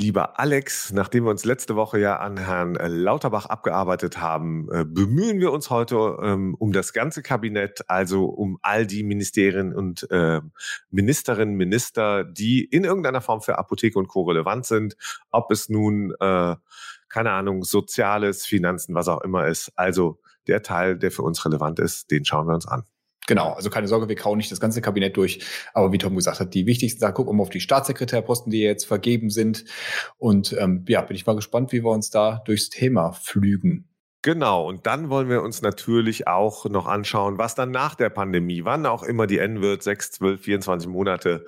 Lieber Alex, nachdem wir uns letzte Woche ja an Herrn Lauterbach abgearbeitet haben, äh, bemühen wir uns heute ähm, um das ganze Kabinett, also um all die Ministerien und äh, Ministerinnen, Minister, die in irgendeiner Form für Apotheke und Co. relevant sind, ob es nun, äh, keine Ahnung, Soziales, Finanzen, was auch immer ist. Also der Teil, der für uns relevant ist, den schauen wir uns an. Genau, also keine Sorge, wir kauen nicht das ganze Kabinett durch. Aber wie Tom gesagt hat, die wichtigsten Sachen, gucken wir auf die Staatssekretärposten, die jetzt vergeben sind. Und ähm, ja, bin ich mal gespannt, wie wir uns da durchs Thema flügen. Genau, und dann wollen wir uns natürlich auch noch anschauen, was dann nach der Pandemie, wann auch immer die enden wird, 6, 12, 24 Monate,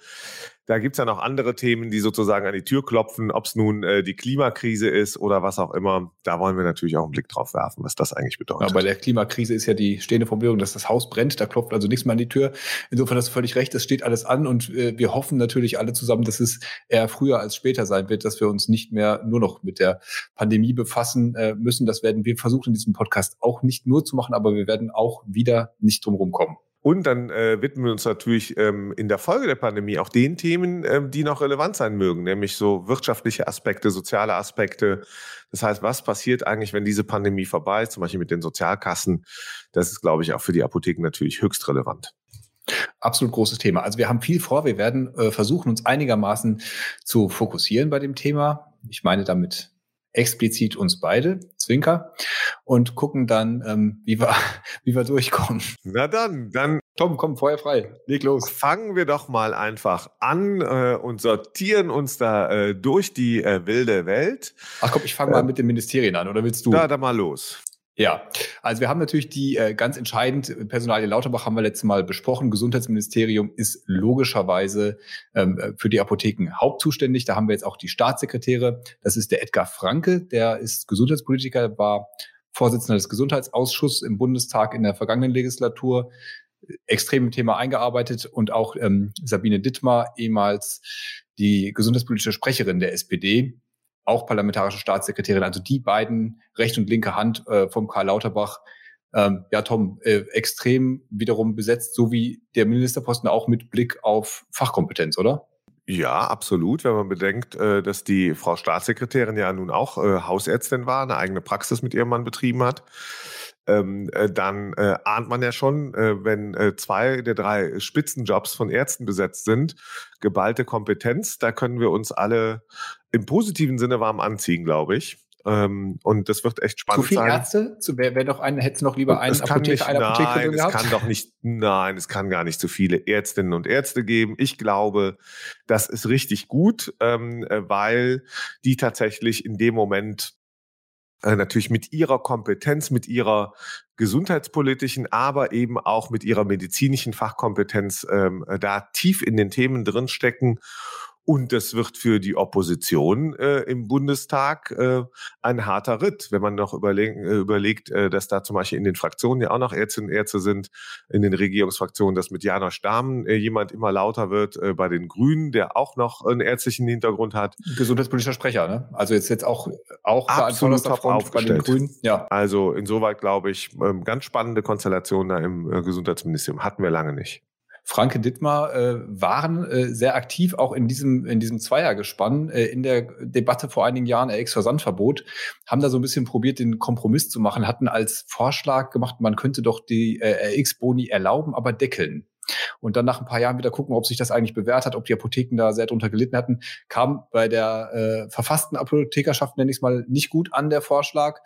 da gibt's ja noch andere Themen, die sozusagen an die Tür klopfen, ob es nun äh, die Klimakrise ist oder was auch immer. Da wollen wir natürlich auch einen Blick drauf werfen, was das eigentlich bedeutet. Ja, bei der Klimakrise ist ja die stehende Formulierung, dass das Haus brennt, da klopft also nichts mehr an die Tür. Insofern hast du völlig recht, es steht alles an und äh, wir hoffen natürlich alle zusammen, dass es eher früher als später sein wird, dass wir uns nicht mehr nur noch mit der Pandemie befassen äh, müssen. Das werden wir versuchen in diesem Podcast auch nicht nur zu machen, aber wir werden auch wieder nicht drum kommen. Und dann äh, widmen wir uns natürlich ähm, in der Folge der Pandemie auch den Themen, ähm, die noch relevant sein mögen, nämlich so wirtschaftliche Aspekte, soziale Aspekte. Das heißt, was passiert eigentlich, wenn diese Pandemie vorbei ist, zum Beispiel mit den Sozialkassen? Das ist, glaube ich, auch für die Apotheken natürlich höchst relevant. Absolut großes Thema. Also wir haben viel vor. Wir werden äh, versuchen, uns einigermaßen zu fokussieren bei dem Thema. Ich meine damit explizit uns beide, Zwinker, und gucken dann, ähm, wie, wir, wie wir durchkommen. Na dann, dann. Tom, komm, Feuer frei. Leg los. Fangen wir doch mal einfach an äh, und sortieren uns da äh, durch die äh, wilde Welt. Ach komm, ich fange mal mit den Ministerien an, oder willst du? Da, da mal los. Ja, also wir haben natürlich die äh, ganz entscheidend, Personalie Lauterbach haben wir letztes Mal besprochen. Gesundheitsministerium ist logischerweise ähm, äh, für die Apotheken hauptzuständig. Da haben wir jetzt auch die Staatssekretäre. Das ist der Edgar Franke, der ist Gesundheitspolitiker, war Vorsitzender des Gesundheitsausschusses im Bundestag in der vergangenen Legislatur, extrem im Thema eingearbeitet und auch ähm, Sabine Dittmar, ehemals die gesundheitspolitische Sprecherin der SPD, auch parlamentarische Staatssekretärin, also die beiden rechte und linke Hand äh, vom Karl Lauterbach, ähm, ja, Tom, äh, extrem wiederum besetzt, so wie der Ministerposten auch mit Blick auf Fachkompetenz, oder? Ja, absolut. Wenn man bedenkt, äh, dass die Frau Staatssekretärin ja nun auch äh, Hausärztin war, eine eigene Praxis mit ihrem Mann betrieben hat, ähm, äh, dann äh, ahnt man ja schon, äh, wenn äh, zwei der drei Spitzenjobs von Ärzten besetzt sind, geballte Kompetenz, da können wir uns alle im positiven Sinne warm anziehen, glaube ich. Ähm, und das wird echt spannend sein. Zu viele sein. Ärzte? Zu, wer, wer doch einen, hätte noch lieber einen Apotheker, nicht, eine Apotheke nein, es kann doch nicht, nein, es kann gar nicht so viele Ärztinnen und Ärzte geben. Ich glaube, das ist richtig gut, ähm, äh, weil die tatsächlich in dem Moment äh, natürlich mit ihrer Kompetenz, mit ihrer gesundheitspolitischen, aber eben auch mit ihrer medizinischen Fachkompetenz ähm, da tief in den Themen drinstecken und das wird für die Opposition äh, im Bundestag äh, ein harter Ritt, wenn man noch überleg äh, überlegt, äh, dass da zum Beispiel in den Fraktionen ja auch noch Ärztinnen und Ärzte sind, in den Regierungsfraktionen, dass mit Jana Stamm äh, jemand immer lauter wird, äh, bei den Grünen, der auch noch einen ärztlichen Hintergrund hat. Gesundheitspolitischer Sprecher, ne? Also jetzt jetzt auch auch absolut top aufgestellt. bei den Grünen. Ja. Also insoweit glaube ich, ähm, ganz spannende Konstellation da im äh, Gesundheitsministerium hatten wir lange nicht. Franke Dittmar äh, waren äh, sehr aktiv auch in diesem, in diesem Zweiergespann äh, in der Debatte vor einigen Jahren RX-Versandverbot, haben da so ein bisschen probiert, den Kompromiss zu machen, hatten als Vorschlag gemacht, man könnte doch die äh, RX-Boni erlauben, aber deckeln. Und dann nach ein paar Jahren wieder gucken, ob sich das eigentlich bewährt hat, ob die Apotheken da sehr drunter gelitten hatten, kam bei der äh, verfassten Apothekerschaft, nenne ich es mal, nicht gut an der Vorschlag.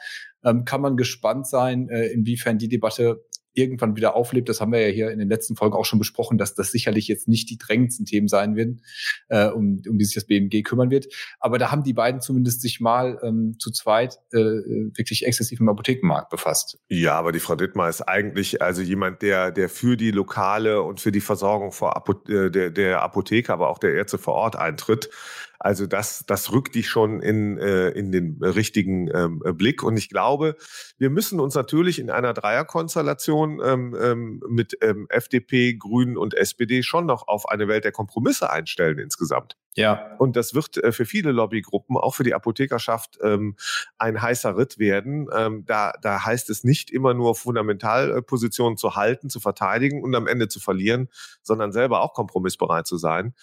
Ähm, kann man gespannt sein, äh, inwiefern die Debatte irgendwann wieder auflebt. Das haben wir ja hier in den letzten Folgen auch schon besprochen, dass das sicherlich jetzt nicht die drängendsten Themen sein werden, äh, um, um die sich das BMG kümmern wird. Aber da haben die beiden zumindest sich mal ähm, zu zweit äh, wirklich exzessiv im Apothekenmarkt befasst. Ja, aber die Frau Dittmar ist eigentlich also jemand, der, der für die Lokale und für die Versorgung vor Apo äh, der, der Apotheke, aber auch der Ärzte vor Ort eintritt. Also das, das rückt dich schon in, äh, in den richtigen ähm, Blick. Und ich glaube, wir müssen uns natürlich in einer Dreierkonstellation ähm, ähm, mit ähm, FDP, Grünen und SPD schon noch auf eine Welt der Kompromisse einstellen insgesamt. Ja. Und das wird äh, für viele Lobbygruppen, auch für die Apothekerschaft, ähm, ein heißer Ritt werden. Ähm, da, da heißt es nicht immer nur Fundamentalpositionen zu halten, zu verteidigen und am Ende zu verlieren, sondern selber auch kompromissbereit zu sein.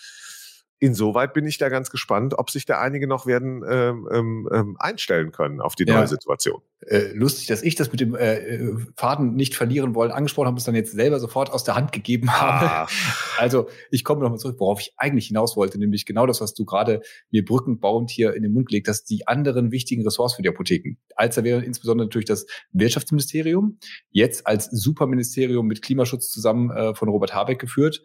Insoweit bin ich da ganz gespannt, ob sich da einige noch werden ähm, ähm, ähm einstellen können auf die neue ja. Situation. Äh, lustig, dass ich das mit dem äh, äh, Faden nicht verlieren wollen angesprochen habe, es dann jetzt selber sofort aus der Hand gegeben habe. Ah. Also ich komme nochmal zurück, worauf ich eigentlich hinaus wollte, nämlich genau das, was du gerade mir brückenbauend hier in den Mund gelegt hast, die anderen wichtigen Ressorts für die Apotheken. Als da wäre insbesondere natürlich das Wirtschaftsministerium, jetzt als Superministerium mit Klimaschutz zusammen äh, von Robert Habeck geführt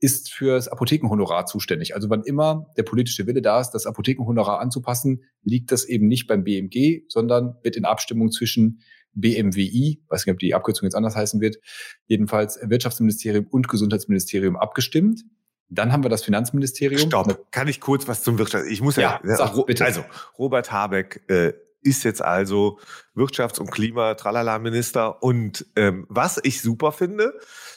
ist fürs Apothekenhonorar zuständig. Also wann immer der politische Wille da ist, das Apothekenhonorar anzupassen, liegt das eben nicht beim BMG, sondern wird in Abstimmung zwischen BMWI, weiß nicht, ob die Abkürzung jetzt anders heißen wird, jedenfalls Wirtschaftsministerium und Gesundheitsministerium abgestimmt. Dann haben wir das Finanzministerium. Stopp, kann ich kurz was zum Wirtschaft? Ich muss ja, ja sag, bitte. also Robert Habeck äh, ist jetzt also Wirtschafts- und Klima-Tralala-Minister. Und ähm, was ich super finde,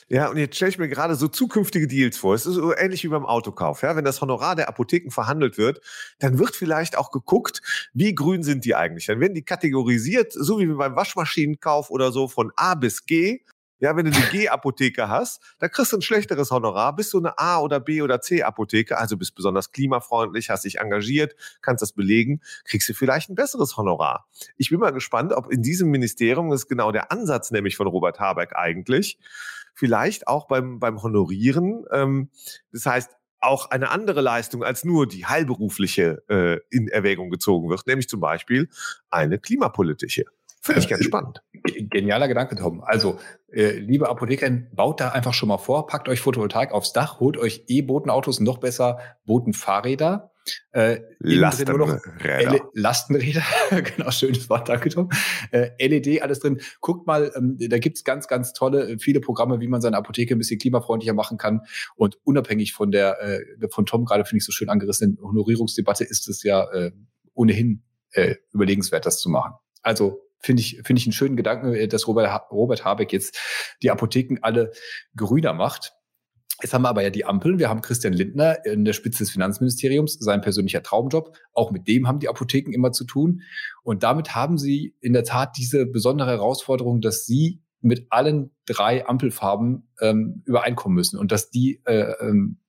ja, und jetzt stelle ich mir gerade so zukünftige Deals vor. Es ist so ähnlich wie beim Autokauf. Ja, wenn das Honorar der Apotheken verhandelt wird, dann wird vielleicht auch geguckt, wie grün sind die eigentlich. Dann werden die kategorisiert, so wie beim Waschmaschinenkauf oder so, von A bis G. Ja, wenn du eine G-Apotheke hast, da kriegst du ein schlechteres Honorar. Bist du eine A- oder B- oder C-Apotheke, also bist besonders klimafreundlich, hast dich engagiert, kannst das belegen, kriegst du vielleicht ein besseres Honorar. Ich bin mal gespannt, ob in diesem Ministerium, das ist genau der Ansatz nämlich von Robert Habeck eigentlich, vielleicht auch beim, beim Honorieren, ähm, das heißt, auch eine andere Leistung als nur die heilberufliche äh, in Erwägung gezogen wird, nämlich zum Beispiel eine klimapolitische. Finde ich ganz spannend. Genialer Gedanke, Tom. Also, äh, liebe Apotheker, baut da einfach schon mal vor, packt euch Photovoltaik aufs Dach, holt euch E-Botenautos, noch besser Botenfahrräder. Äh, Lastenräder. Lastenräder, genau, schönes Wort, danke Tom. Äh, LED, alles drin. Guckt mal, ähm, da gibt's ganz, ganz tolle, äh, viele Programme, wie man seine Apotheke ein bisschen klimafreundlicher machen kann. Und unabhängig von der, äh, von Tom gerade finde ich so schön angerissenen Honorierungsdebatte ist es ja äh, ohnehin äh, überlegenswert, das zu machen. Also finde ich, finde ich einen schönen Gedanken, äh, dass Robert, Robert Habeck jetzt die Apotheken alle grüner macht. Jetzt haben wir aber ja die Ampel. Wir haben Christian Lindner in der Spitze des Finanzministeriums, sein persönlicher Traumjob. Auch mit dem haben die Apotheken immer zu tun. Und damit haben sie in der Tat diese besondere Herausforderung, dass sie mit allen drei Ampelfarben ähm, übereinkommen müssen und dass die äh, ähm, äh,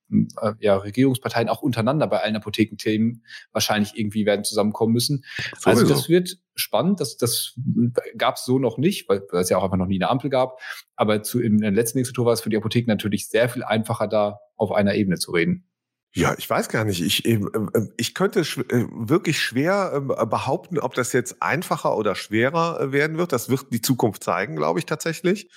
ja, Regierungsparteien auch untereinander bei allen Apothekenthemen wahrscheinlich irgendwie werden zusammenkommen müssen. Sowieso. Also das wird spannend. Das, das gab es so noch nicht, weil, weil es ja auch einfach noch nie eine Ampel gab. Aber zu, in der letzten Legislatur war es für die Apotheken natürlich sehr viel einfacher, da auf einer Ebene zu reden. Ja, ich weiß gar nicht. Ich, ähm, ähm, ich könnte wirklich schwer ähm, behaupten, ob das jetzt einfacher oder schwerer äh, werden wird. Das wird die Zukunft zeigen, glaube ich tatsächlich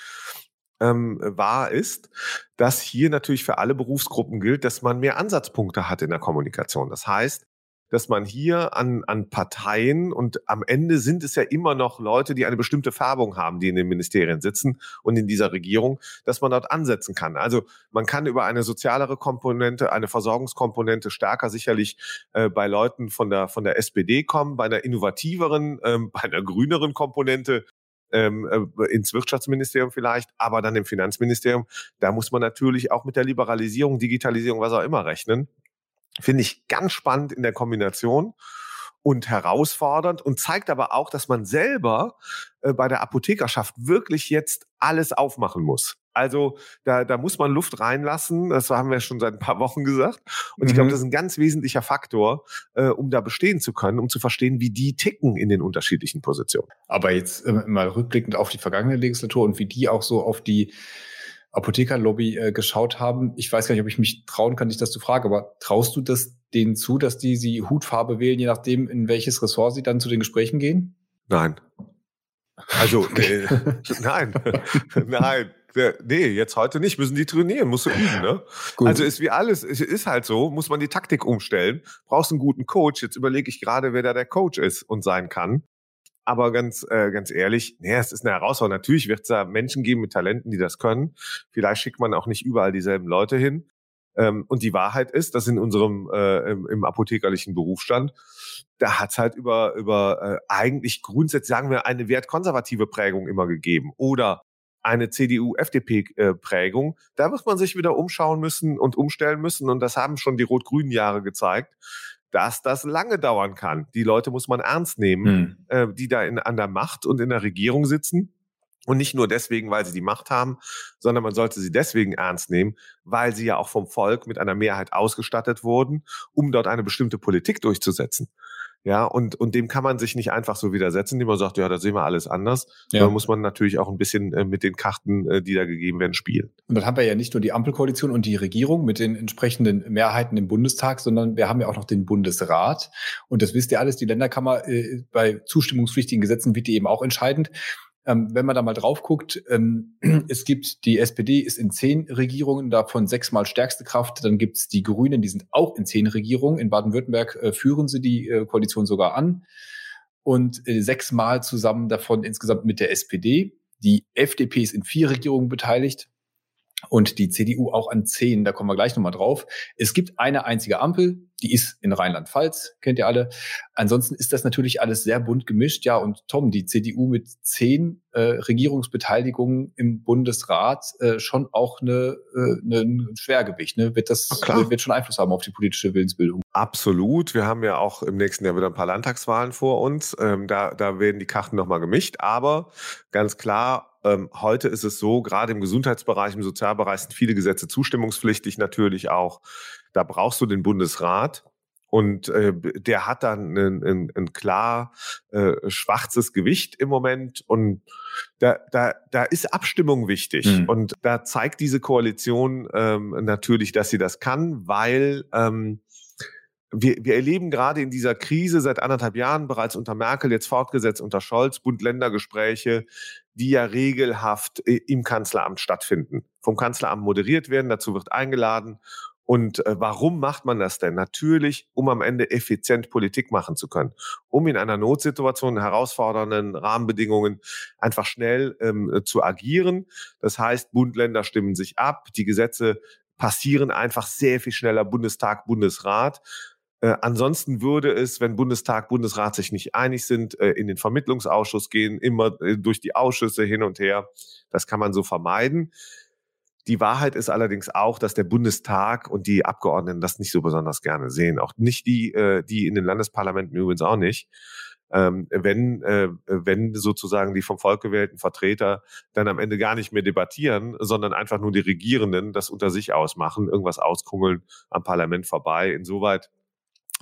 ähm, wahr ist, dass hier natürlich für alle Berufsgruppen gilt, dass man mehr Ansatzpunkte hat in der Kommunikation. Das heißt, dass man hier an, an Parteien und am Ende sind es ja immer noch Leute, die eine bestimmte Färbung haben, die in den Ministerien sitzen und in dieser Regierung, dass man dort ansetzen kann. Also man kann über eine sozialere Komponente, eine Versorgungskomponente stärker sicherlich äh, bei Leuten von der, von der SPD kommen, bei einer innovativeren, ähm, bei einer grüneren Komponente ähm, äh, ins Wirtschaftsministerium vielleicht, aber dann im Finanzministerium. Da muss man natürlich auch mit der Liberalisierung, Digitalisierung, was auch immer rechnen. Finde ich ganz spannend in der Kombination und herausfordernd und zeigt aber auch, dass man selber äh, bei der Apothekerschaft wirklich jetzt alles aufmachen muss. Also da, da muss man Luft reinlassen, das haben wir schon seit ein paar Wochen gesagt. Und mhm. ich glaube, das ist ein ganz wesentlicher Faktor, äh, um da bestehen zu können, um zu verstehen, wie die ticken in den unterschiedlichen Positionen. Aber jetzt äh, mal rückblickend auf die vergangene Legislatur und wie die auch so auf die Apothekerlobby äh, geschaut haben. Ich weiß gar nicht, ob ich mich trauen kann, dich das zu fragen, aber traust du das denen zu, dass die sie Hutfarbe wählen, je nachdem, in welches Ressort sie dann zu den Gesprächen gehen? Nein. Also, äh, nein, nein. Nee, jetzt heute nicht, müssen die trainieren, musst du üben, ne? Gut. Also ist wie alles, es ist halt so, muss man die Taktik umstellen, brauchst einen guten Coach. Jetzt überlege ich gerade, wer da der Coach ist und sein kann. Aber ganz, äh, ganz ehrlich, nee, es ist eine Herausforderung. Natürlich wird es da Menschen geben mit Talenten, die das können. Vielleicht schickt man auch nicht überall dieselben Leute hin. Ähm, und die Wahrheit ist, dass in unserem äh, im, im apothekerlichen Berufsstand, da hat es halt über, über äh, eigentlich grundsätzlich, sagen wir, eine wertkonservative Prägung immer gegeben. Oder eine CDU-FDP-Prägung. Da wird man sich wieder umschauen müssen und umstellen müssen. Und das haben schon die rot-grünen Jahre gezeigt, dass das lange dauern kann. Die Leute muss man ernst nehmen, hm. äh, die da in, an der Macht und in der Regierung sitzen. Und nicht nur deswegen, weil sie die Macht haben, sondern man sollte sie deswegen ernst nehmen, weil sie ja auch vom Volk mit einer Mehrheit ausgestattet wurden, um dort eine bestimmte Politik durchzusetzen. Ja, und, und dem kann man sich nicht einfach so widersetzen, indem man sagt, ja, da sehen wir alles anders. Ja. Da muss man natürlich auch ein bisschen äh, mit den Karten, äh, die da gegeben werden, spielen. Und dann haben wir ja nicht nur die Ampelkoalition und die Regierung mit den entsprechenden Mehrheiten im Bundestag, sondern wir haben ja auch noch den Bundesrat. Und das wisst ihr alles, die Länderkammer äh, bei zustimmungspflichtigen Gesetzen wird die eben auch entscheidend. Ähm, wenn man da mal drauf guckt, ähm, es gibt, die SPD ist in zehn Regierungen, davon sechsmal stärkste Kraft. Dann gibt's die Grünen, die sind auch in zehn Regierungen. In Baden-Württemberg äh, führen sie die äh, Koalition sogar an. Und äh, sechsmal zusammen davon insgesamt mit der SPD. Die FDP ist in vier Regierungen beteiligt und die CDU auch an zehn. Da kommen wir gleich nochmal drauf. Es gibt eine einzige Ampel, die ist in Rheinland-Pfalz, kennt ihr alle. Ansonsten ist das natürlich alles sehr bunt gemischt. Ja, und Tom, die CDU mit zehn äh, Regierungsbeteiligungen im Bundesrat äh, schon auch eine, äh, eine, ein Schwergewicht. Ne? Wird das Klar. wird schon Einfluss haben auf die politische Willensbildung? Absolut. Wir haben ja auch im nächsten Jahr wieder ein paar Landtagswahlen vor uns. Ähm, da, da werden die Karten nochmal gemischt. Aber ganz klar, ähm, heute ist es so, gerade im Gesundheitsbereich, im Sozialbereich sind viele Gesetze zustimmungspflichtig natürlich auch. Da brauchst du den Bundesrat. Und äh, der hat dann ein, ein, ein klar äh, schwarzes Gewicht im Moment. Und da, da, da ist Abstimmung wichtig. Mhm. Und da zeigt diese Koalition ähm, natürlich, dass sie das kann, weil ähm, wir, wir erleben gerade in dieser Krise seit anderthalb Jahren, bereits unter Merkel, jetzt fortgesetzt unter Scholz, Bund-Länder-Gespräche, die ja regelhaft äh, im Kanzleramt stattfinden, vom Kanzleramt moderiert werden, dazu wird eingeladen. Und äh, warum macht man das denn? Natürlich, um am Ende effizient Politik machen zu können, um in einer Notsituation, herausfordernden Rahmenbedingungen einfach schnell ähm, zu agieren. Das heißt, Bund, Länder stimmen sich ab, die Gesetze passieren einfach sehr viel schneller Bundestag, Bundesrat. Äh, ansonsten würde es, wenn Bundestag, Bundesrat sich nicht einig sind, äh, in den Vermittlungsausschuss gehen, immer äh, durch die Ausschüsse hin und her. Das kann man so vermeiden. Die Wahrheit ist allerdings auch, dass der Bundestag und die Abgeordneten das nicht so besonders gerne sehen. Auch nicht die, äh, die in den Landesparlamenten übrigens auch nicht. Ähm, wenn, äh, wenn sozusagen die vom Volk gewählten Vertreter dann am Ende gar nicht mehr debattieren, sondern einfach nur die Regierenden das unter sich ausmachen, irgendwas auskungeln am Parlament vorbei. Insoweit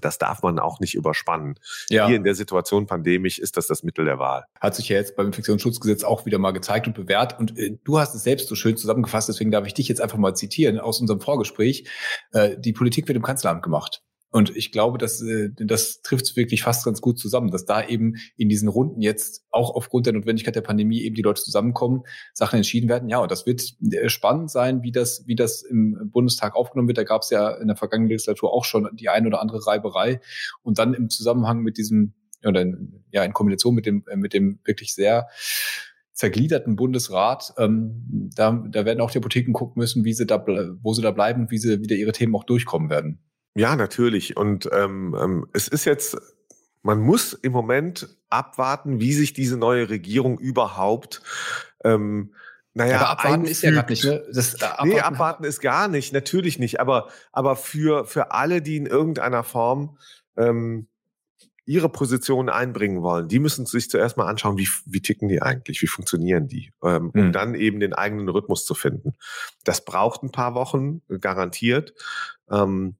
das darf man auch nicht überspannen. Ja. Hier in der Situation pandemisch ist das das Mittel der Wahl. Hat sich ja jetzt beim Infektionsschutzgesetz auch wieder mal gezeigt und bewährt. Und äh, du hast es selbst so schön zusammengefasst, deswegen darf ich dich jetzt einfach mal zitieren aus unserem Vorgespräch. Äh, die Politik wird im Kanzleramt gemacht. Und ich glaube, dass äh, das trifft es wirklich fast ganz gut zusammen, dass da eben in diesen Runden jetzt auch aufgrund der Notwendigkeit der Pandemie eben die Leute zusammenkommen, Sachen entschieden werden. Ja, und das wird äh, spannend sein, wie das, wie das im Bundestag aufgenommen wird. Da gab es ja in der vergangenen Legislatur auch schon die ein oder andere Reiberei. Und dann im Zusammenhang mit diesem, oder in, ja, in Kombination mit dem, äh, mit dem wirklich sehr zergliederten Bundesrat, ähm, da, da werden auch die Apotheken gucken müssen, wie sie da, wo sie da bleiben, wie sie wieder ihre Themen auch durchkommen werden. Ja, natürlich. Und ähm, ähm, es ist jetzt, man muss im Moment abwarten, wie sich diese neue Regierung überhaupt ähm, naja, aber abwarten einfügt. ist ja gerade nicht, ne? Das, äh, abwarten nee, abwarten ist gar nicht, natürlich nicht. Aber, aber für, für alle, die in irgendeiner Form ähm, ihre Position einbringen wollen, die müssen sich zuerst mal anschauen, wie, wie ticken die eigentlich, wie funktionieren die, ähm, um hm. dann eben den eigenen Rhythmus zu finden. Das braucht ein paar Wochen, garantiert. Ähm,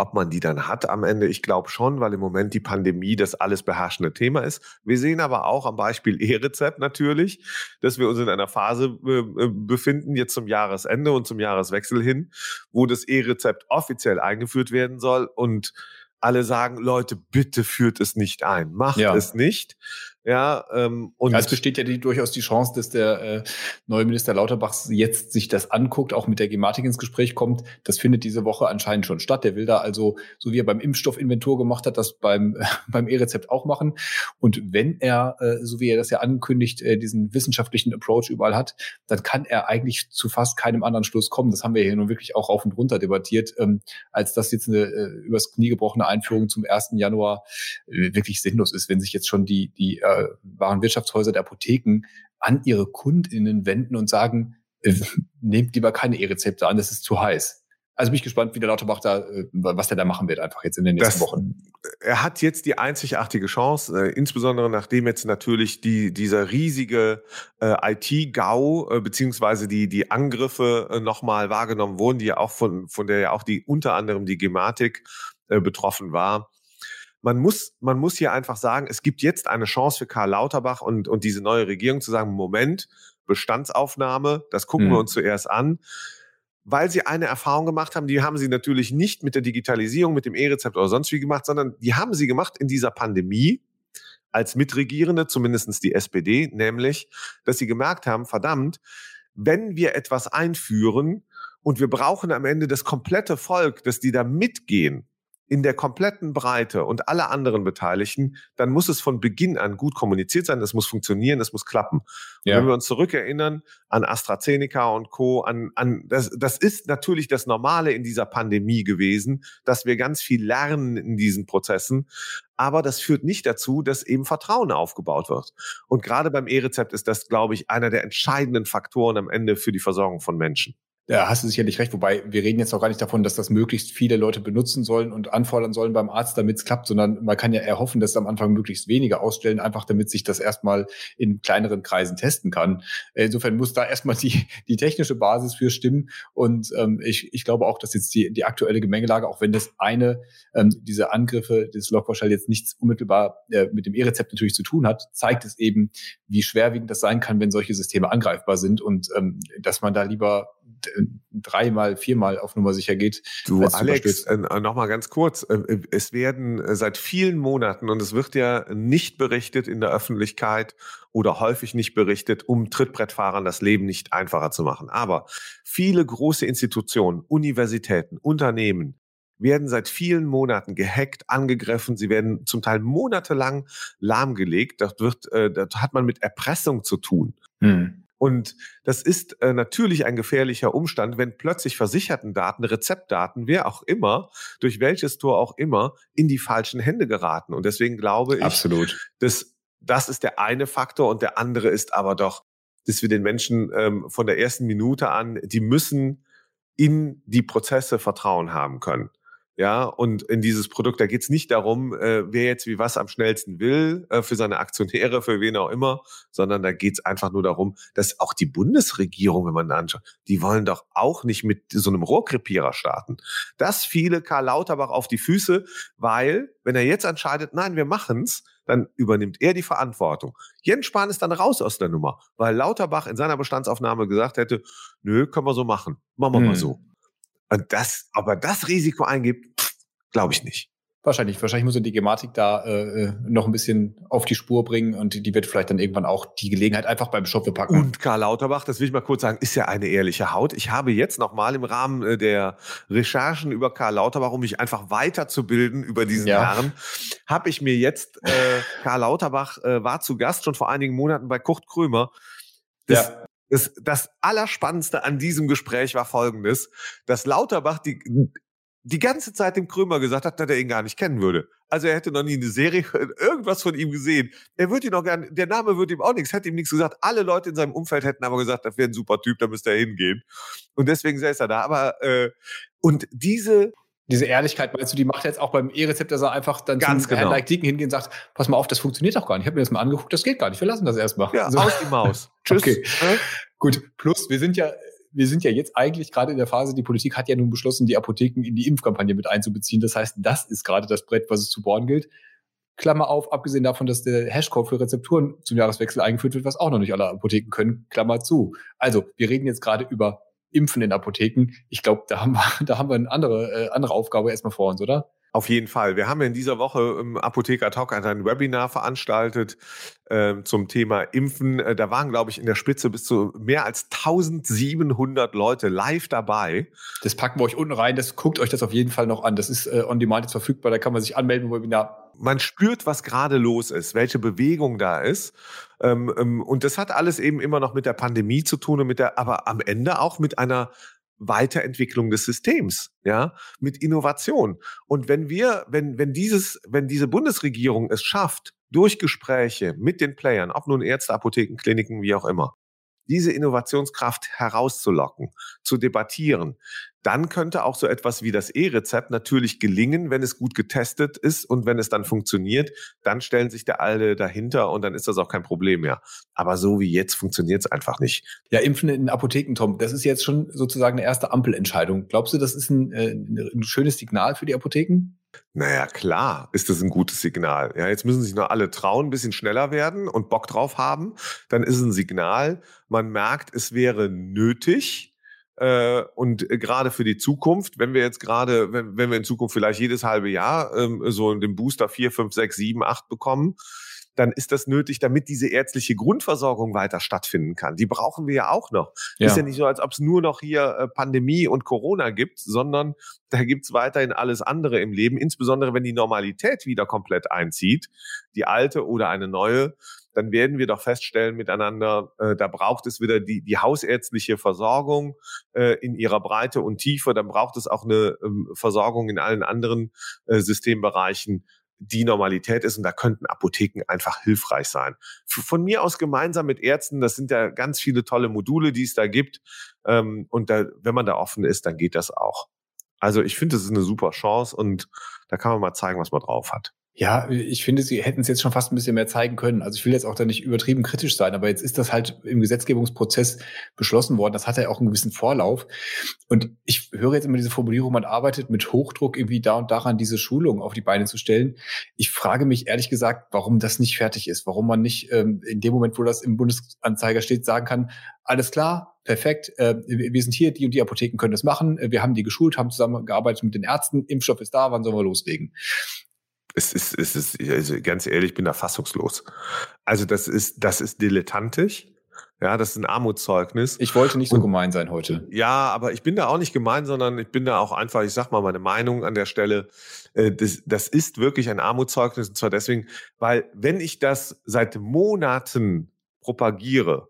ob man die dann hat am Ende, ich glaube schon, weil im Moment die Pandemie das alles beherrschende Thema ist. Wir sehen aber auch am Beispiel E-Rezept natürlich, dass wir uns in einer Phase äh, äh, befinden, jetzt zum Jahresende und zum Jahreswechsel hin, wo das E-Rezept offiziell eingeführt werden soll und alle sagen, Leute, bitte führt es nicht ein, macht ja. es nicht. Ja, ähm, und ja, es besteht ja die, durchaus die Chance, dass der äh, neue Minister Lauterbach jetzt sich das anguckt, auch mit der Gematik ins Gespräch kommt. Das findet diese Woche anscheinend schon statt. Der will da also, so wie er beim Impfstoffinventur gemacht hat, das beim äh, beim E-Rezept auch machen. Und wenn er, äh, so wie er das ja ankündigt, äh, diesen wissenschaftlichen Approach überall hat, dann kann er eigentlich zu fast keinem anderen Schluss kommen. Das haben wir hier nun wirklich auch rauf und runter debattiert, ähm, als dass jetzt eine äh, übers Knie gebrochene Einführung zum 1. Januar äh, wirklich sinnlos ist, wenn sich jetzt schon die die äh, Warenwirtschaftshäuser der Apotheken an ihre KundInnen wenden und sagen, äh, nehmt lieber keine E-Rezepte an, das ist zu heiß. Also bin ich gespannt, wie der Lauterbach da, äh, was der da machen wird, einfach jetzt in den nächsten das, Wochen. Er hat jetzt die einzigartige Chance, äh, insbesondere nachdem jetzt natürlich die, dieser riesige äh, IT-GAU äh, beziehungsweise die, die Angriffe äh, nochmal wahrgenommen wurden, die ja auch von, von der ja auch die unter anderem die Gematik äh, betroffen war man muss, man muss hier einfach sagen, es gibt jetzt eine Chance für Karl Lauterbach und, und diese neue Regierung zu sagen, Moment, Bestandsaufnahme, das gucken mhm. wir uns zuerst an. Weil sie eine Erfahrung gemacht haben, die haben sie natürlich nicht mit der Digitalisierung, mit dem E-Rezept oder sonst wie gemacht, sondern die haben sie gemacht in dieser Pandemie als Mitregierende, zumindestens die SPD, nämlich, dass sie gemerkt haben, verdammt, wenn wir etwas einführen und wir brauchen am Ende das komplette Volk, dass die da mitgehen, in der kompletten Breite und alle anderen Beteiligten, dann muss es von Beginn an gut kommuniziert sein, es muss funktionieren, es muss klappen. Ja. wenn wir uns zurückerinnern an AstraZeneca und Co., an, an das, das ist natürlich das Normale in dieser Pandemie gewesen, dass wir ganz viel lernen in diesen Prozessen. Aber das führt nicht dazu, dass eben Vertrauen aufgebaut wird. Und gerade beim E-Rezept ist das, glaube ich, einer der entscheidenden Faktoren am Ende für die Versorgung von Menschen. Da hast du sicherlich recht, wobei wir reden jetzt auch gar nicht davon, dass das möglichst viele Leute benutzen sollen und anfordern sollen beim Arzt, damit es klappt, sondern man kann ja erhoffen, dass am Anfang möglichst wenige ausstellen, einfach damit sich das erstmal in kleineren Kreisen testen kann. Insofern muss da erstmal die, die technische Basis für stimmen. Und ähm, ich, ich glaube auch, dass jetzt die, die aktuelle Gemengelage, auch wenn das eine, ähm, diese Angriffe des Logpauschal jetzt nichts unmittelbar äh, mit dem E-Rezept natürlich zu tun hat, zeigt es eben, wie schwerwiegend das sein kann, wenn solche Systeme angreifbar sind und ähm, dass man da lieber dreimal, viermal auf Nummer sicher geht. Du, Alex, äh, noch mal ganz kurz. Äh, äh, es werden äh, seit vielen Monaten, und es wird ja nicht berichtet in der Öffentlichkeit oder häufig nicht berichtet, um Trittbrettfahrern das Leben nicht einfacher zu machen. Aber viele große Institutionen, Universitäten, Unternehmen, werden seit vielen Monaten gehackt, angegriffen. Sie werden zum Teil monatelang lahmgelegt. Das wird, das hat man mit Erpressung zu tun. Hm. Und das ist äh, natürlich ein gefährlicher Umstand, wenn plötzlich versicherten Daten, Rezeptdaten, wer auch immer, durch welches Tor auch immer, in die falschen Hände geraten. Und deswegen glaube ich, Absolut. dass das ist der eine Faktor und der andere ist aber doch, dass wir den Menschen ähm, von der ersten Minute an, die müssen in die Prozesse Vertrauen haben können. Ja, und in dieses Produkt, da geht es nicht darum, äh, wer jetzt wie was am schnellsten will, äh, für seine Aktionäre, für wen auch immer, sondern da geht es einfach nur darum, dass auch die Bundesregierung, wenn man da anschaut, die wollen doch auch nicht mit so einem Rohrkrepierer starten. Das fiele Karl Lauterbach auf die Füße, weil, wenn er jetzt entscheidet, nein, wir machen's, dann übernimmt er die Verantwortung. Jens Spahn ist dann raus aus der Nummer, weil Lauterbach in seiner Bestandsaufnahme gesagt hätte, nö, können wir so machen, machen wir hm. mal so. Und das, aber das Risiko eingibt, glaube ich nicht. Wahrscheinlich. Wahrscheinlich muss er die Gematik da äh, äh, noch ein bisschen auf die Spur bringen und die wird vielleicht dann irgendwann auch die Gelegenheit einfach beim Schopfe packen. Und Karl Lauterbach, das will ich mal kurz sagen, ist ja eine ehrliche Haut. Ich habe jetzt noch mal im Rahmen äh, der Recherchen über Karl Lauterbach, um mich einfach weiterzubilden über diesen ja. Herrn, habe ich mir jetzt, äh, Karl Lauterbach äh, war zu Gast schon vor einigen Monaten bei Kurt Krömer. Das, ja. Das, das Allerspannendste an diesem Gespräch war folgendes, dass Lauterbach die, die ganze Zeit dem Krömer gesagt hat, dass er ihn gar nicht kennen würde. Also er hätte noch nie eine Serie, irgendwas von ihm gesehen. Er würde ihn auch gerne, der Name würde ihm auch nichts, hätte ihm nichts gesagt. Alle Leute in seinem Umfeld hätten aber gesagt, das wäre ein super Typ, da müsste er hingehen. Und deswegen säß er da. Aber äh, und diese diese Ehrlichkeit, meinst du, die macht jetzt auch beim E-Rezept, dass er einfach dann Ganz zum genau. Herrn hingehen und sagt, pass mal auf, das funktioniert doch gar nicht. Ich habe mir das mal angeguckt, das geht gar nicht. Wir lassen das erstmal. Ja, so. aus die Maus. Tschüss. Okay. Gut. Plus, wir sind ja, wir sind ja jetzt eigentlich gerade in der Phase, die Politik hat ja nun beschlossen, die Apotheken in die Impfkampagne mit einzubeziehen. Das heißt, das ist gerade das Brett, was es zu bohren gilt. Klammer auf, abgesehen davon, dass der Hashcode für Rezepturen zum Jahreswechsel eingeführt wird, was auch noch nicht alle Apotheken können, Klammer zu. Also, wir reden jetzt gerade über Impfen in Apotheken. Ich glaube, da haben wir, da haben wir eine andere, äh, andere Aufgabe erstmal vor uns, oder? Auf jeden Fall. Wir haben in dieser Woche im Apotheker Talk ein Webinar veranstaltet äh, zum Thema Impfen. Äh, da waren, glaube ich, in der Spitze bis zu mehr als 1700 Leute live dabei. Das packen wir euch unten rein. Das guckt euch das auf jeden Fall noch an. Das ist äh, on demand jetzt verfügbar. Da kann man sich anmelden im Webinar. Man spürt, was gerade los ist, welche Bewegung da ist. Ähm, ähm, und das hat alles eben immer noch mit der Pandemie zu tun und mit der, aber am Ende auch mit einer Weiterentwicklung des Systems, ja, mit Innovation. Und wenn wir, wenn, wenn dieses, wenn diese Bundesregierung es schafft, durch Gespräche mit den Playern, ob nun Ärzte, Apotheken, Kliniken, wie auch immer, diese Innovationskraft herauszulocken, zu debattieren, dann könnte auch so etwas wie das E-Rezept natürlich gelingen, wenn es gut getestet ist und wenn es dann funktioniert, dann stellen sich da alle dahinter und dann ist das auch kein Problem mehr. Aber so wie jetzt funktioniert es einfach nicht. Ja, Impfen in Apotheken, Tom, das ist jetzt schon sozusagen eine erste Ampelentscheidung. Glaubst du, das ist ein, äh, ein schönes Signal für die Apotheken? Naja, klar ist das ein gutes Signal. Ja, jetzt müssen sich nur alle trauen, ein bisschen schneller werden und Bock drauf haben. Dann ist es ein Signal. Man merkt, es wäre nötig. Äh, und gerade für die Zukunft, wenn wir jetzt gerade, wenn, wenn wir in Zukunft vielleicht jedes halbe Jahr ähm, so den Booster 4, 5, 6, 7, 8 bekommen, dann ist das nötig, damit diese ärztliche Grundversorgung weiter stattfinden kann. Die brauchen wir ja auch noch. Ja. Ist ja nicht so, als ob es nur noch hier äh, Pandemie und Corona gibt, sondern da gibt's weiterhin alles andere im Leben, insbesondere wenn die Normalität wieder komplett einzieht, die alte oder eine neue, dann werden wir doch feststellen miteinander, äh, da braucht es wieder die, die hausärztliche Versorgung äh, in ihrer Breite und Tiefe, dann braucht es auch eine ähm, Versorgung in allen anderen äh, Systembereichen die Normalität ist und da könnten Apotheken einfach hilfreich sein. Von mir aus gemeinsam mit Ärzten, das sind ja ganz viele tolle Module, die es da gibt ähm, und da, wenn man da offen ist, dann geht das auch. Also ich finde, das ist eine super Chance und da kann man mal zeigen, was man drauf hat. Ja, ich finde, sie hätten es jetzt schon fast ein bisschen mehr zeigen können. Also ich will jetzt auch da nicht übertrieben kritisch sein, aber jetzt ist das halt im Gesetzgebungsprozess beschlossen worden. Das hat ja auch einen gewissen Vorlauf. Und ich höre jetzt immer diese Formulierung, man arbeitet mit Hochdruck irgendwie da und daran, diese Schulung auf die Beine zu stellen. Ich frage mich ehrlich gesagt, warum das nicht fertig ist, warum man nicht ähm, in dem Moment, wo das im Bundesanzeiger steht, sagen kann, alles klar, perfekt, äh, wir sind hier, die und die Apotheken können das machen, wir haben die geschult, haben zusammengearbeitet mit den Ärzten, Impfstoff ist da, wann sollen wir loslegen? Es ist, es ist, also ganz ehrlich, ich bin da fassungslos. Also das ist, das ist dilettantisch. Ja, das ist ein Armutszeugnis. Ich wollte nicht so und, gemein sein heute. Ja, aber ich bin da auch nicht gemein, sondern ich bin da auch einfach, ich sag mal meine Meinung an der Stelle. Äh, das, das ist wirklich ein Armutszeugnis und zwar deswegen, weil wenn ich das seit Monaten propagiere,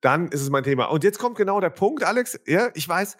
dann ist es mein Thema. Und jetzt kommt genau der Punkt, Alex. Ja, ich weiß,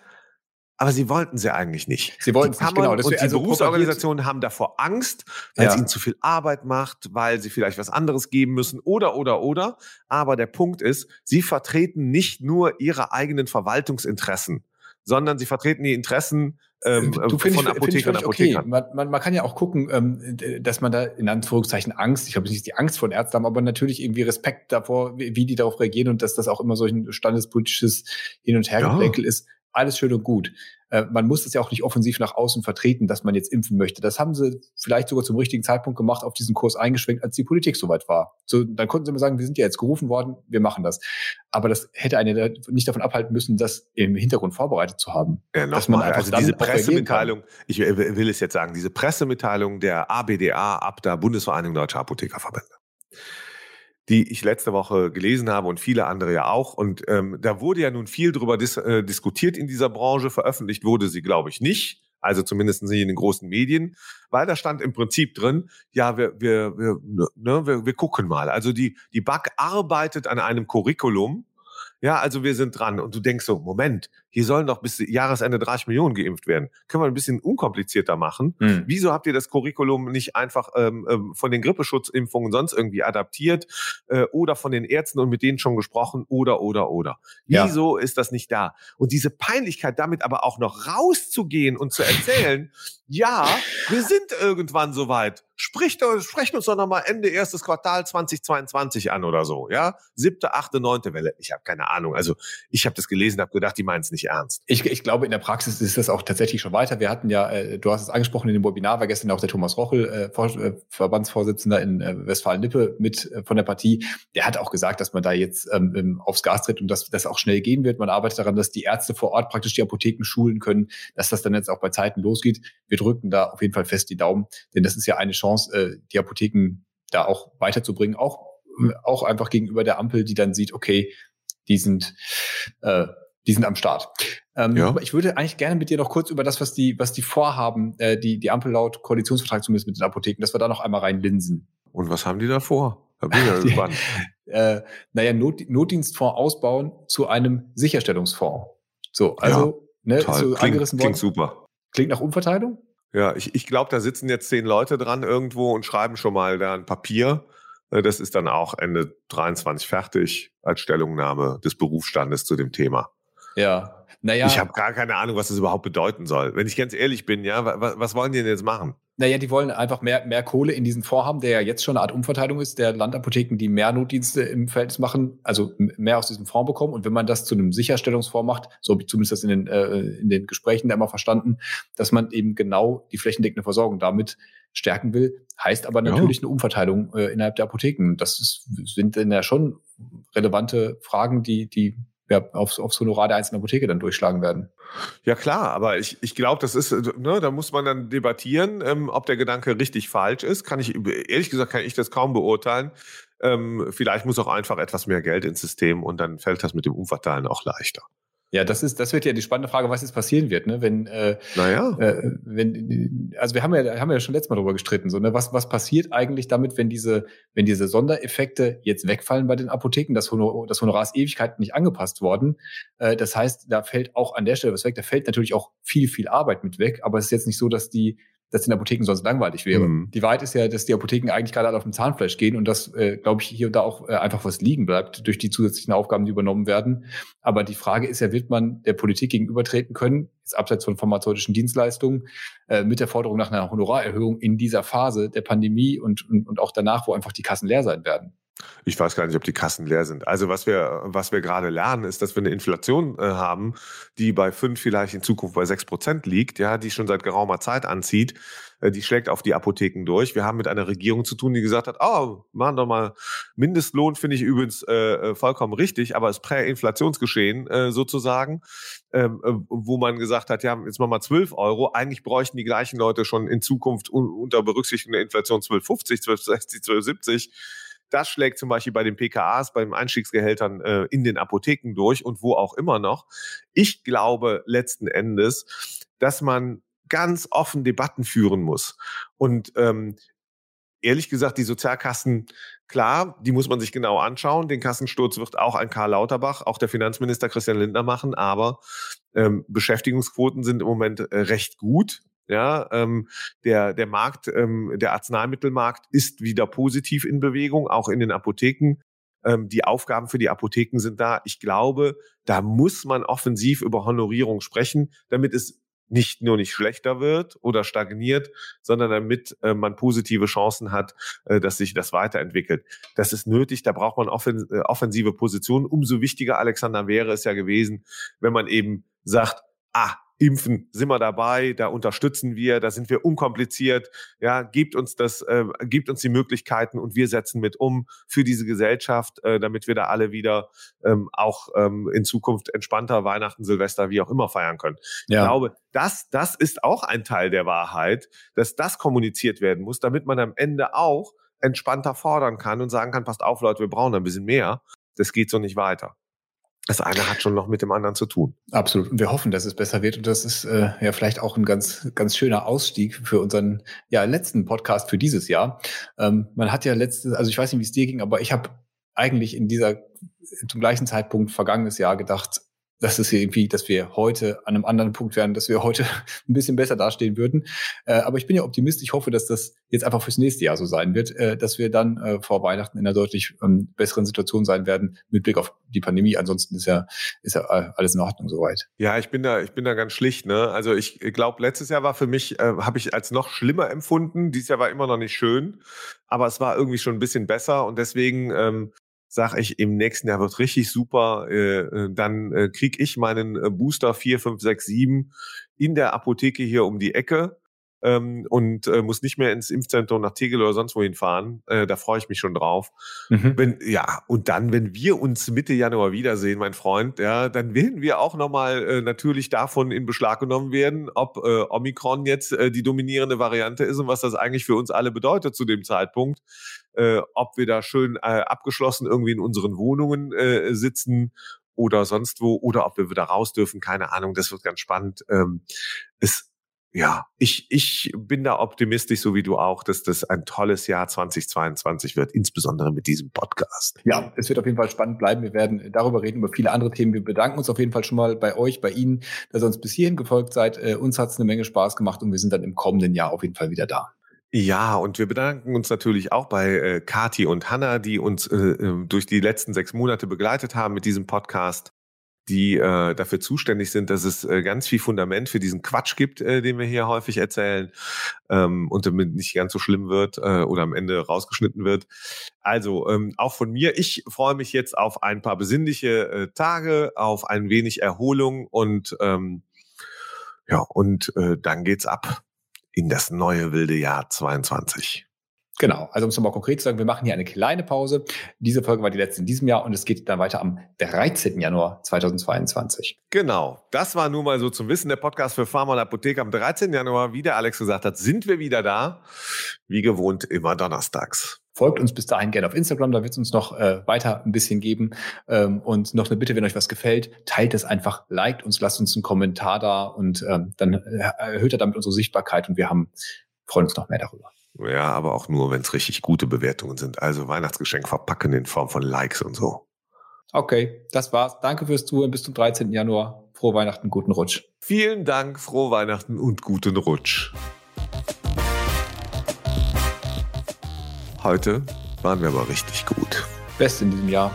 aber sie wollten sie eigentlich nicht. Sie wollten es nicht, genau. Das und die also Berufsorganisationen haben davor Angst, weil ja. es ihnen zu viel Arbeit macht, weil sie vielleicht was anderes geben müssen oder, oder, oder. Aber der Punkt ist, sie vertreten nicht nur ihre eigenen Verwaltungsinteressen, sondern sie vertreten die Interessen ähm, du, von ich, Apothekern und Apothekern. Okay. Man, man, man kann ja auch gucken, ähm, dass man da in Anführungszeichen Angst, ich glaube nicht die Angst von Ärzten haben, aber natürlich irgendwie Respekt davor, wie, wie die darauf reagieren und dass das auch immer so ein standespolitisches Hin- und Hergeplänkel ja. ist alles schön und gut. Äh, man muss das ja auch nicht offensiv nach außen vertreten, dass man jetzt impfen möchte. Das haben sie vielleicht sogar zum richtigen Zeitpunkt gemacht, auf diesen Kurs eingeschwenkt, als die Politik soweit war. So, dann konnten sie immer sagen, wir sind ja jetzt gerufen worden, wir machen das. Aber das hätte eine nicht davon abhalten müssen, das im Hintergrund vorbereitet zu haben. Ja, dass man einfach also diese Pressemitteilung, ich will es jetzt sagen, diese Pressemitteilung der ABDA ab der Bundesvereinigung Deutscher Apothekerverbände die ich letzte Woche gelesen habe und viele andere ja auch. Und ähm, da wurde ja nun viel drüber dis äh, diskutiert in dieser Branche. Veröffentlicht wurde sie, glaube ich, nicht. Also zumindest nicht in den großen Medien, weil da stand im Prinzip drin, ja, wir, wir, wir, ne, wir, wir gucken mal. Also die, die BAC arbeitet an einem Curriculum, ja, also wir sind dran. Und du denkst so, Moment, hier sollen doch bis Jahresende 30 Millionen geimpft werden. Können wir ein bisschen unkomplizierter machen? Hm. Wieso habt ihr das Curriculum nicht einfach ähm, ähm, von den Grippeschutzimpfungen sonst irgendwie adaptiert äh, oder von den Ärzten und mit denen schon gesprochen oder, oder, oder? Wieso ja. ist das nicht da? Und diese Peinlichkeit, damit aber auch noch rauszugehen und zu erzählen, ja, wir sind irgendwann soweit. Spricht, sprecht uns doch nochmal Ende erstes Quartal 2022 an oder so, ja? Siebte, achte, neunte Welle. Ich habe keine Ahnung. Also ich habe das gelesen, habe gedacht, die meinen es nicht ernst. Ich, ich glaube, in der Praxis ist das auch tatsächlich schon weiter. Wir hatten ja, äh, du hast es angesprochen in dem Webinar, war gestern auch der Thomas Rochel, äh, Vor äh, Verbandsvorsitzender in äh, Westfalen-Lippe mit äh, von der Partie. Der hat auch gesagt, dass man da jetzt ähm, aufs Gas tritt und dass das auch schnell gehen wird. Man arbeitet daran, dass die Ärzte vor Ort praktisch die Apotheken schulen können, dass das dann jetzt auch bei Zeiten losgeht. Wir drücken da auf jeden Fall fest die Daumen, denn das ist ja eine Chance, äh, die Apotheken da auch weiterzubringen, auch, auch einfach gegenüber der Ampel, die dann sieht, okay, die sind, äh, die sind am Start. Ähm, ja. Ich würde eigentlich gerne mit dir noch kurz über das, was die, was die vorhaben, äh, die, die Ampel laut Koalitionsvertrag zumindest mit den Apotheken, dass wir da noch einmal reinlinsen. Und was haben die da vor? Da bin ich ja gespannt. äh, naja, Not, Notdienstfonds ausbauen zu einem Sicherstellungsfonds. So, also, ja, ne, so klingt, klingt super. Klingt nach Umverteilung? Ja, ich, ich glaube, da sitzen jetzt zehn Leute dran irgendwo und schreiben schon mal da ein Papier. Äh, das ist dann auch Ende 23 fertig als Stellungnahme des Berufsstandes zu dem Thema. Ja, naja. Ich habe gar keine Ahnung, was das überhaupt bedeuten soll. Wenn ich ganz ehrlich bin, ja, was, was wollen die denn jetzt machen? Naja, die wollen einfach mehr, mehr Kohle in diesen Vorhaben, der ja jetzt schon eine Art Umverteilung ist, der Landapotheken, die mehr Notdienste im Verhältnis machen, also mehr aus diesem Fonds bekommen. Und wenn man das zu einem Sicherstellungsfonds macht, so habe ich zumindest das in den, äh, in den Gesprächen da immer verstanden, dass man eben genau die flächendeckende Versorgung damit stärken will, heißt aber natürlich ja. eine Umverteilung äh, innerhalb der Apotheken. Das ist, sind dann ja schon relevante Fragen, die, die ja, aufs, aufs Honorar der einzelnen Apotheke dann durchschlagen werden. Ja klar, aber ich, ich glaube, das ist, ne, da muss man dann debattieren, ähm, ob der Gedanke richtig falsch ist. Kann ich, ehrlich gesagt, kann ich das kaum beurteilen. Ähm, vielleicht muss auch einfach etwas mehr Geld ins System und dann fällt das mit dem Umverteilen auch leichter. Ja, das ist, das wird ja die spannende Frage, was jetzt passieren wird, ne? Wenn, äh, naja. äh, wenn, also wir haben ja, haben ja schon letztes Mal darüber gestritten, so, ne? Was, was passiert eigentlich damit, wenn diese, wenn diese Sondereffekte jetzt wegfallen bei den Apotheken? Das, Honor, das Honorar ist Ewigkeit nicht angepasst worden. Äh, das heißt, da fällt auch an der Stelle was weg. Da fällt natürlich auch viel, viel Arbeit mit weg. Aber es ist jetzt nicht so, dass die, dass den Apotheken sonst langweilig wäre. Mhm. Die Wahrheit ist ja, dass die Apotheken eigentlich gerade alle auf dem Zahnfleisch gehen und dass, äh, glaube ich, hier und da auch äh, einfach was liegen bleibt durch die zusätzlichen Aufgaben, die übernommen werden. Aber die Frage ist ja, wird man der Politik gegenübertreten können, jetzt abseits von pharmazeutischen Dienstleistungen, äh, mit der Forderung nach einer Honorarerhöhung in dieser Phase der Pandemie und, und, und auch danach, wo einfach die Kassen leer sein werden? Ich weiß gar nicht, ob die Kassen leer sind. Also was wir, was wir gerade lernen, ist, dass wir eine Inflation äh, haben, die bei fünf vielleicht in Zukunft bei sechs Prozent liegt, ja, die schon seit geraumer Zeit anzieht. Äh, die schlägt auf die Apotheken durch. Wir haben mit einer Regierung zu tun, die gesagt hat, oh, machen doch mal Mindestlohn, finde ich übrigens äh, äh vollkommen richtig, aber es Präinflationsgeschehen äh, sozusagen, ähm, äh, wo man gesagt hat, ja, jetzt machen wir mal 12 Euro. Eigentlich bräuchten die gleichen Leute schon in Zukunft un unter Berücksichtigung der Inflation 12,50, 12,60, 12,70 das schlägt zum Beispiel bei den PKAs, bei den Einstiegsgehältern äh, in den Apotheken durch und wo auch immer noch. Ich glaube letzten Endes, dass man ganz offen Debatten führen muss. Und ähm, ehrlich gesagt, die Sozialkassen, klar, die muss man sich genau anschauen. Den Kassensturz wird auch ein Karl Lauterbach, auch der Finanzminister Christian Lindner machen, aber ähm, Beschäftigungsquoten sind im Moment äh, recht gut. Ja, ähm, der, der Markt, ähm, der Arzneimittelmarkt ist wieder positiv in Bewegung, auch in den Apotheken. Ähm, die Aufgaben für die Apotheken sind da. Ich glaube, da muss man offensiv über Honorierung sprechen, damit es nicht nur nicht schlechter wird oder stagniert, sondern damit äh, man positive Chancen hat, äh, dass sich das weiterentwickelt. Das ist nötig, da braucht man offen, äh, offensive Positionen. Umso wichtiger, Alexander, wäre es ja gewesen, wenn man eben sagt, ah, Impfen sind wir dabei, da unterstützen wir, da sind wir unkompliziert, ja, gibt uns das, äh, gibt uns die Möglichkeiten und wir setzen mit um für diese Gesellschaft, äh, damit wir da alle wieder ähm, auch ähm, in Zukunft entspannter Weihnachten, Silvester, wie auch immer feiern können. Ja. Ich glaube, das, das ist auch ein Teil der Wahrheit, dass das kommuniziert werden muss, damit man am Ende auch entspannter fordern kann und sagen kann, passt auf, Leute, wir brauchen ein bisschen mehr. Das geht so nicht weiter das eine hat schon noch mit dem anderen zu tun. Absolut. Und wir hoffen, dass es besser wird. Und das ist äh, ja vielleicht auch ein ganz, ganz schöner Ausstieg für unseren ja, letzten Podcast für dieses Jahr. Ähm, man hat ja letztes, also ich weiß nicht, wie es dir ging, aber ich habe eigentlich in dieser zum gleichen Zeitpunkt vergangenes Jahr gedacht, dass es irgendwie, dass wir heute an einem anderen Punkt wären, dass wir heute ein bisschen besser dastehen würden. Äh, aber ich bin ja Optimist. Ich hoffe, dass das jetzt einfach fürs nächste Jahr so sein wird, äh, dass wir dann äh, vor Weihnachten in einer deutlich ähm, besseren Situation sein werden mit Blick auf die Pandemie. Ansonsten ist ja, ist ja äh, alles in Ordnung soweit. Ja, ich bin da, ich bin da ganz schlicht. Ne? Also ich glaube, letztes Jahr war für mich, äh, habe ich als noch schlimmer empfunden. Dieses Jahr war immer noch nicht schön, aber es war irgendwie schon ein bisschen besser und deswegen ähm, sag ich, im nächsten Jahr wird richtig super, äh, äh dann äh, kriege ich meinen äh, Booster 4, 5, 6, 7 in der Apotheke hier um die Ecke ähm, und äh, muss nicht mehr ins Impfzentrum nach Tegel oder sonst wohin fahren. Äh, da freue ich mich schon drauf. Mhm. Wenn, ja, und dann, wenn wir uns Mitte Januar wiedersehen, mein Freund, ja, dann werden wir auch nochmal äh, natürlich davon in Beschlag genommen werden, ob äh, Omikron jetzt äh, die dominierende Variante ist und was das eigentlich für uns alle bedeutet zu dem Zeitpunkt. Äh, ob wir da schön äh, abgeschlossen irgendwie in unseren Wohnungen äh, sitzen oder sonst wo oder ob wir wieder raus dürfen, keine Ahnung, das wird ganz spannend. Ähm, es ja, ich, ich bin da optimistisch, so wie du auch, dass das ein tolles Jahr 2022 wird, insbesondere mit diesem Podcast. Ja, es wird auf jeden Fall spannend bleiben. Wir werden darüber reden, über viele andere Themen. Wir bedanken uns auf jeden Fall schon mal bei euch, bei Ihnen, dass ihr uns bis hierhin gefolgt seid. Äh, uns hat es eine Menge Spaß gemacht und wir sind dann im kommenden Jahr auf jeden Fall wieder da. Ja, und wir bedanken uns natürlich auch bei äh, Kati und Hanna, die uns äh, äh durch die letzten sechs Monate begleitet haben mit diesem Podcast die äh, dafür zuständig sind, dass es äh, ganz viel Fundament für diesen Quatsch gibt, äh, den wir hier häufig erzählen ähm, und damit nicht ganz so schlimm wird äh, oder am Ende rausgeschnitten wird. Also ähm, auch von mir, ich freue mich jetzt auf ein paar besinnliche äh, Tage, auf ein wenig Erholung und ähm, ja, und äh, dann geht's ab in das neue wilde Jahr 22. Genau, also um es nochmal konkret zu sagen, wir machen hier eine kleine Pause. Diese Folge war die letzte in diesem Jahr und es geht dann weiter am 13. Januar 2022. Genau, das war nun mal so zum Wissen der Podcast für Pharma und Apotheke am 13. Januar. Wie der Alex gesagt hat, sind wir wieder da. Wie gewohnt immer donnerstags. Folgt uns bis dahin gerne auf Instagram, da wird es uns noch äh, weiter ein bisschen geben. Ähm, und noch eine Bitte, wenn euch was gefällt, teilt es einfach, liked uns, lasst uns einen Kommentar da und ähm, dann äh, erhöht er damit unsere Sichtbarkeit und wir haben freuen uns noch mehr darüber. Ja, aber auch nur, wenn es richtig gute Bewertungen sind. Also Weihnachtsgeschenk verpacken in Form von Likes und so. Okay, das war's. Danke fürs Zuhören. Bis zum 13. Januar. Frohe Weihnachten, guten Rutsch. Vielen Dank, frohe Weihnachten und guten Rutsch. Heute waren wir aber richtig gut. Best in diesem Jahr.